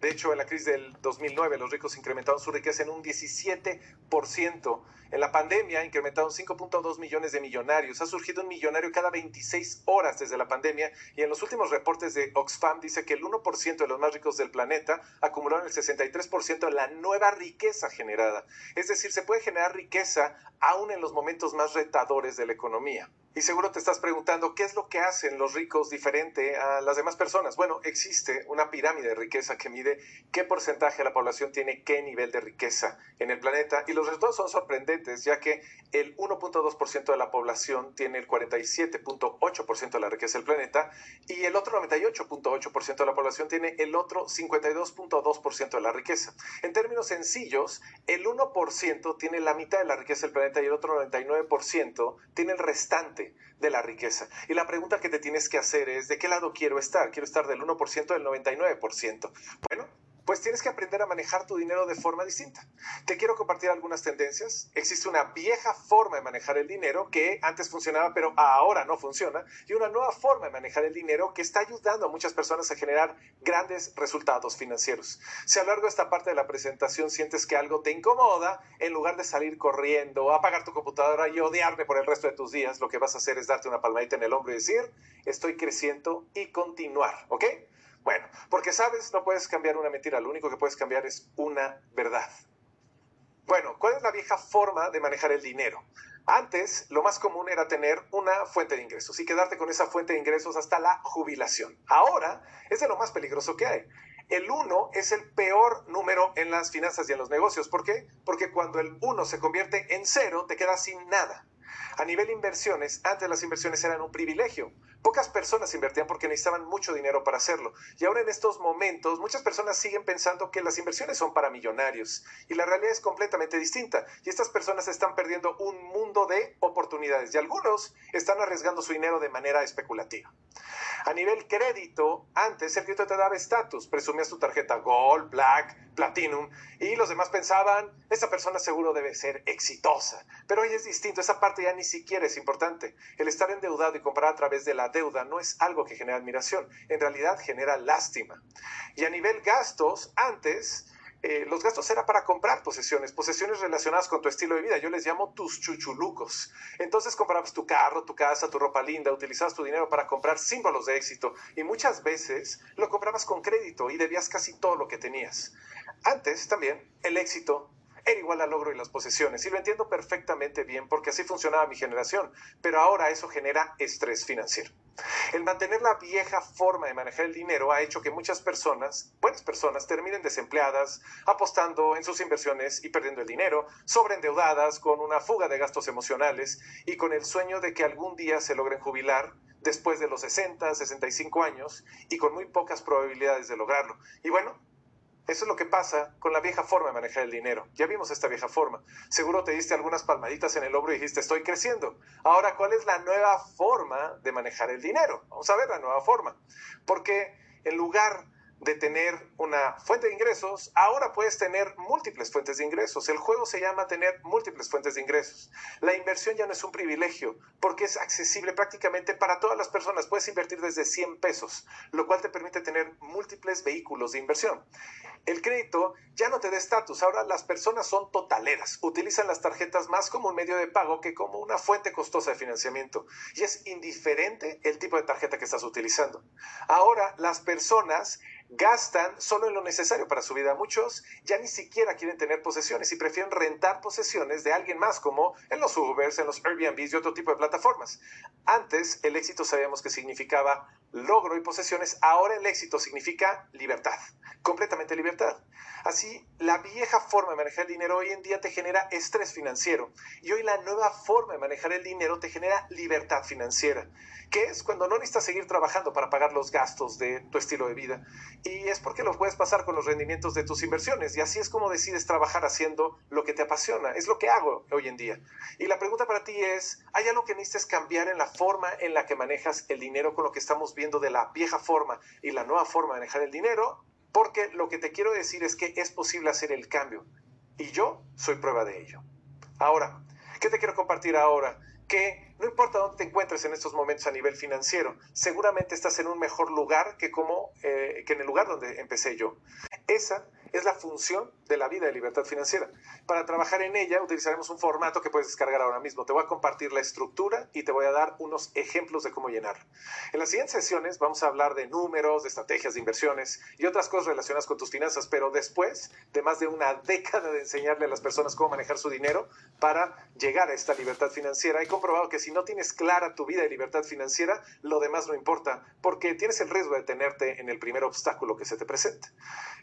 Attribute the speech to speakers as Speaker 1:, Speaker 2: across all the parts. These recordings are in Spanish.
Speaker 1: De hecho, en la crisis del 2009, los ricos incrementaron su riqueza en un 17%. En la pandemia incrementaron 5.2 millones de millonarios. Ha surgido un millonario cada 26 horas desde la pandemia y en los últimos reportes de Oxfam dice que el 1% de los más ricos del planeta acumularon el 63% de la nueva riqueza generada. Es decir, se puede generar riqueza aún en los momentos más retadores de la economía. Y seguro te estás preguntando, ¿qué es lo que hacen los ricos diferente a las demás personas? Bueno, existe una pirámide de riqueza que mide qué porcentaje de la población tiene qué nivel de riqueza en el planeta y los resultados son sorprendentes, ya que el 1.2% de la población tiene el 47.8% de la riqueza del planeta y el otro 98.8% de la población tiene el otro 52.2% de la riqueza. En términos sencillos, el 1% tiene la mitad de la riqueza del planeta y el otro 99% tiene el restante de la riqueza. Y la pregunta que te tienes que hacer es, ¿de qué lado quiero estar? ¿Quiero estar del 1% del 99%? Pues tienes que aprender a manejar tu dinero de forma distinta. Te quiero compartir algunas tendencias. Existe una vieja forma de manejar el dinero que antes funcionaba pero ahora no funciona y una nueva forma de manejar el dinero que está ayudando a muchas personas a generar grandes resultados financieros. Si a lo largo de esta parte de la presentación sientes que algo te incomoda, en lugar de salir corriendo, apagar tu computadora y odiarme por el resto de tus días, lo que vas a hacer es darte una palmadita en el hombro y decir, estoy creciendo y continuar, ¿ok? Bueno, porque sabes, no puedes cambiar una mentira, lo único que puedes cambiar es una verdad. Bueno, ¿cuál es la vieja forma de manejar el dinero? Antes, lo más común era tener una fuente de ingresos y quedarte con esa fuente de ingresos hasta la jubilación. Ahora, es de lo más peligroso que hay. El 1 es el peor número en las finanzas y en los negocios. ¿Por qué? Porque cuando el 1 se convierte en cero, te quedas sin nada. A nivel inversiones, antes las inversiones eran un privilegio. Pocas personas invertían porque necesitaban mucho dinero para hacerlo. Y ahora en estos momentos, muchas personas siguen pensando que las inversiones son para millonarios. Y la realidad es completamente distinta. Y estas personas están perdiendo un mundo de oportunidades. Y algunos están arriesgando su dinero de manera especulativa. A nivel crédito, antes el crédito te daba estatus. Presumías tu tarjeta Gold, Black, Platinum. Y los demás pensaban, esta persona seguro debe ser exitosa. Pero hoy es distinto. Esa parte ya ni siquiera es importante. El estar endeudado y comprar a través de la deuda no es algo que genera admiración, en realidad genera lástima. Y a nivel gastos, antes eh, los gastos eran para comprar posesiones, posesiones relacionadas con tu estilo de vida. Yo les llamo tus chuchulucos. Entonces comprabas tu carro, tu casa, tu ropa linda, utilizabas tu dinero para comprar símbolos de éxito y muchas veces lo comprabas con crédito y debías casi todo lo que tenías. Antes también el éxito era igual al logro y las posesiones. Y lo entiendo perfectamente bien porque así funcionaba mi generación, pero ahora eso genera estrés financiero. El mantener la vieja forma de manejar el dinero ha hecho que muchas personas, buenas personas, terminen desempleadas, apostando en sus inversiones y perdiendo el dinero, sobreendeudadas, con una fuga de gastos emocionales y con el sueño de que algún día se logren jubilar después de los 60, 65 años y con muy pocas probabilidades de lograrlo. Y bueno, eso es lo que pasa con la vieja forma de manejar el dinero. Ya vimos esta vieja forma. Seguro te diste algunas palmaditas en el hombro y dijiste, estoy creciendo. Ahora, ¿cuál es la nueva forma de manejar el dinero? Vamos a ver la nueva forma. Porque en lugar de tener una fuente de ingresos, ahora puedes tener múltiples fuentes de ingresos. El juego se llama tener múltiples fuentes de ingresos. La inversión ya no es un privilegio porque es accesible prácticamente para todas las personas. Puedes invertir desde 100 pesos, lo cual te permite tener múltiples vehículos de inversión. El crédito ya no te da estatus. Ahora las personas son totaleras. Utilizan las tarjetas más como un medio de pago que como una fuente costosa de financiamiento. Y es indiferente el tipo de tarjeta que estás utilizando. Ahora las personas gastan solo en lo necesario para su vida. Muchos ya ni siquiera quieren tener posesiones y prefieren rentar posesiones de alguien más, como en los Ubers, en los Airbnbs y otro tipo de plataformas. Antes el éxito sabíamos que significaba logro y posesiones, ahora el éxito significa libertad, completamente libertad. Así, la vieja forma de manejar el dinero hoy en día te genera estrés financiero. Y hoy la nueva forma de manejar el dinero te genera libertad financiera, que es cuando no necesitas seguir trabajando para pagar los gastos de tu estilo de vida. Y es porque lo puedes pasar con los rendimientos de tus inversiones. Y así es como decides trabajar haciendo lo que te apasiona, es lo que hago hoy en día. Y la pregunta para ti es, ¿hay algo que necesites cambiar en la forma en la que manejas el dinero con lo que estamos viendo de la vieja forma y la nueva forma de manejar el dinero? Porque lo que te quiero decir es que es posible hacer el cambio y yo soy prueba de ello. Ahora, ¿qué te quiero compartir ahora? que no importa dónde te encuentres en estos momentos a nivel financiero, seguramente estás en un mejor lugar que, como, eh, que en el lugar donde empecé yo. Esa es la función de la vida de libertad financiera. Para trabajar en ella utilizaremos un formato que puedes descargar ahora mismo. Te voy a compartir la estructura y te voy a dar unos ejemplos de cómo llenar. En las siguientes sesiones vamos a hablar de números, de estrategias de inversiones y otras cosas relacionadas con tus finanzas, pero después de más de una década de enseñarle a las personas cómo manejar su dinero para llegar a esta libertad financiera, he comprobado que si no tienes clara tu vida de libertad financiera, lo demás no importa, porque tienes el riesgo de tenerte en el primer obstáculo que se te presente.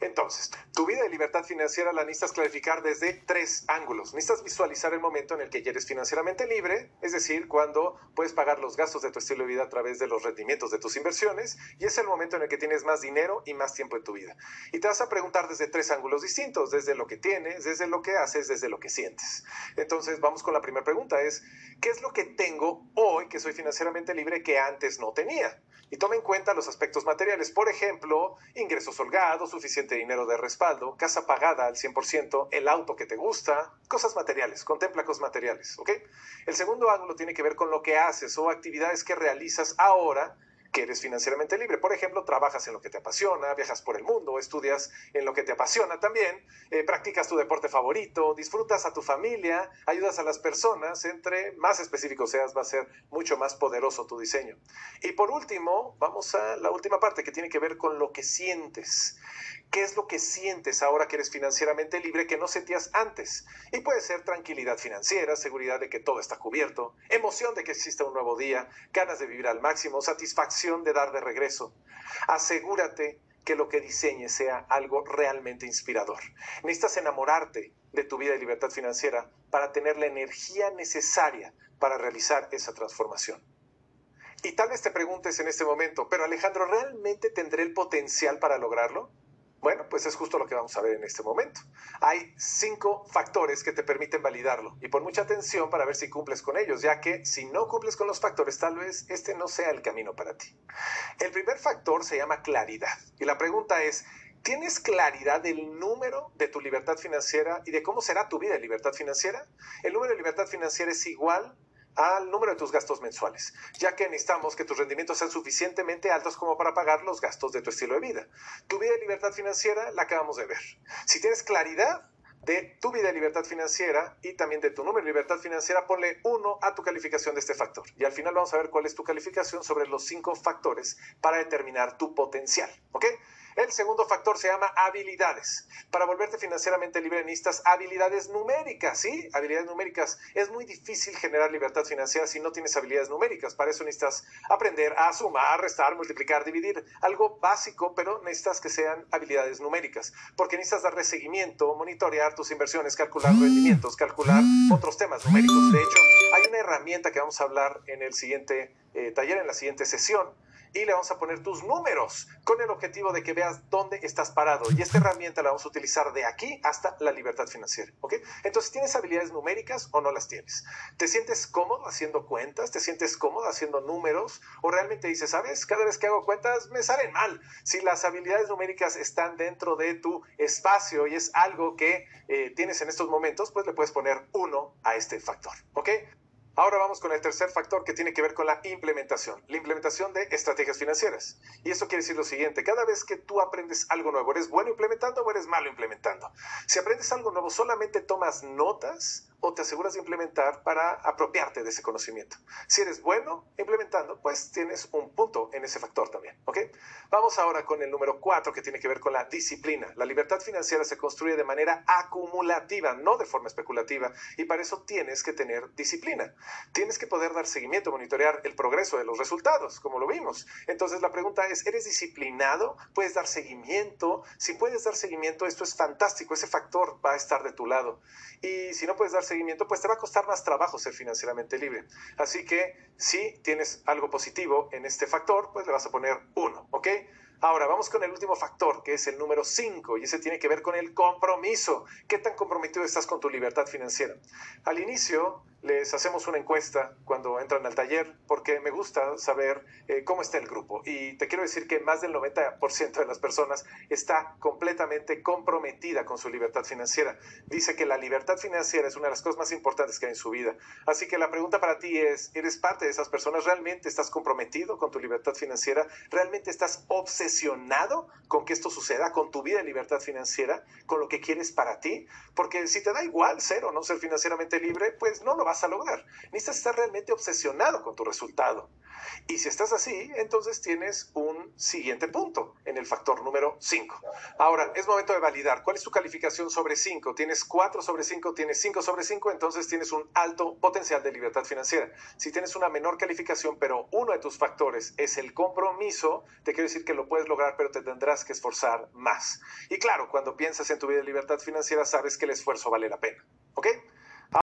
Speaker 1: Entonces, tu vida de libertad financiera la necesitas clarificar desde tres ángulos. Necesitas visualizar el momento en el que ya eres financieramente libre, es decir, cuando puedes pagar los gastos de tu estilo de vida a través de los rendimientos de tus inversiones, y es el momento en el que tienes más dinero y más tiempo en tu vida. Y te vas a preguntar desde tres ángulos distintos, desde lo que tienes, desde lo que haces, desde lo que sientes. Entonces, vamos con la primera pregunta, es, ¿qué es lo que tengo hoy que soy financieramente libre que antes no tenía? Y toma en cuenta los aspectos materiales, por ejemplo, ingresos holgados, suficiente dinero de respaldo, casa pagada al 100%, el auto que te gusta, cosas materiales, contempla cosas materiales, ¿ok? El segundo ángulo tiene que ver con lo que haces o actividades que realizas ahora que eres financieramente libre. Por ejemplo, trabajas en lo que te apasiona, viajas por el mundo, estudias en lo que te apasiona también, eh, practicas tu deporte favorito, disfrutas a tu familia, ayudas a las personas, entre más específico seas, va a ser mucho más poderoso tu diseño. Y por último, vamos a la última parte que tiene que ver con lo que sientes. ¿Qué es lo que sientes ahora que eres financieramente libre que no sentías antes? Y puede ser tranquilidad financiera, seguridad de que todo está cubierto, emoción de que exista un nuevo día, ganas de vivir al máximo, satisfacción de dar de regreso. Asegúrate que lo que diseñes sea algo realmente inspirador. Necesitas enamorarte de tu vida de libertad financiera para tener la energía necesaria para realizar esa transformación. Y tal vez te preguntes en este momento, pero Alejandro, ¿realmente tendré el potencial para lograrlo? Bueno, pues es justo lo que vamos a ver en este momento. Hay cinco factores que te permiten validarlo y pon mucha atención para ver si cumples con ellos, ya que si no cumples con los factores, tal vez este no sea el camino para ti. El primer factor se llama claridad y la pregunta es, ¿Tienes claridad del número de tu libertad financiera y de cómo será tu vida de libertad financiera? El número de libertad financiera es igual al número de tus gastos mensuales, ya que necesitamos que tus rendimientos sean suficientemente altos como para pagar los gastos de tu estilo de vida. Tu vida de libertad financiera la acabamos de ver. Si tienes claridad de tu vida de libertad financiera y también de tu número de libertad financiera, ponle uno a tu calificación de este factor. Y al final vamos a ver cuál es tu calificación sobre los cinco factores para determinar tu potencial. ¿Ok? El segundo factor se llama habilidades. Para volverte financieramente libre necesitas habilidades numéricas, ¿sí? Habilidades numéricas. Es muy difícil generar libertad financiera si no tienes habilidades numéricas. Para eso necesitas aprender a sumar, restar, multiplicar, dividir. Algo básico, pero necesitas que sean habilidades numéricas. Porque necesitas darle seguimiento, monitorear tus inversiones, calcular rendimientos, calcular otros temas numéricos. De hecho, hay una herramienta que vamos a hablar en el siguiente eh, taller, en la siguiente sesión y le vamos a poner tus números con el objetivo de que veas dónde estás parado. Y esta herramienta la vamos a utilizar de aquí hasta la libertad financiera. ¿ok? Entonces, ¿tienes habilidades numéricas o no las tienes? ¿Te sientes cómodo haciendo cuentas? ¿Te sientes cómodo haciendo números? ¿O realmente dices, sabes, cada vez que hago cuentas me salen mal? Si las habilidades numéricas están dentro de tu espacio y es algo que eh, tienes en estos momentos, pues le puedes poner uno a este factor. ¿Ok? Ahora vamos con el tercer factor que tiene que ver con la implementación, la implementación de estrategias financieras. Y eso quiere decir lo siguiente, cada vez que tú aprendes algo nuevo, ¿eres bueno implementando o eres malo implementando? Si aprendes algo nuevo, solamente tomas notas o te aseguras de implementar para apropiarte de ese conocimiento. Si eres bueno implementando, pues tienes un punto en ese factor también, ¿ok? Vamos ahora con el número cuatro que tiene que ver con la disciplina. La libertad financiera se construye de manera acumulativa, no de forma especulativa, y para eso tienes que tener disciplina. Tienes que poder dar seguimiento, monitorear el progreso de los resultados, como lo vimos. Entonces la pregunta es, ¿eres disciplinado? ¿Puedes dar seguimiento? Si puedes dar seguimiento, esto es fantástico, ese factor va a estar de tu lado. Y si no puedes dar seguimiento, pues te va a costar más trabajo ser financieramente libre. Así que si tienes algo positivo en este factor, pues le vas a poner uno, ¿ok? Ahora vamos con el último factor, que es el número 5, y ese tiene que ver con el compromiso. ¿Qué tan comprometido estás con tu libertad financiera? Al inicio, les hacemos una encuesta cuando entran al taller porque me gusta saber eh, cómo está el grupo. Y te quiero decir que más del 90% de las personas está completamente comprometida con su libertad financiera. Dice que la libertad financiera es una de las cosas más importantes que hay en su vida. Así que la pregunta para ti es, ¿eres parte de esas personas? ¿Realmente estás comprometido con tu libertad financiera? ¿Realmente estás obsesionado con que esto suceda, con tu vida de libertad financiera, con lo que quieres para ti? Porque si te da igual ser o no ser financieramente libre, pues no lo vas a lograr. Necesitas estar realmente obsesionado con tu resultado. Y si estás así, entonces tienes un siguiente punto en el factor número 5. Ahora, es momento de validar. ¿Cuál es tu calificación sobre 5? ¿Tienes 4 sobre 5? ¿Tienes 5 sobre 5? Entonces tienes un alto potencial de libertad financiera. Si tienes una menor calificación, pero uno de tus factores es el compromiso, te quiero decir que lo puedes lograr, pero te tendrás que esforzar más. Y claro, cuando piensas en tu vida de libertad financiera, sabes que el esfuerzo vale la pena. ¿Ok?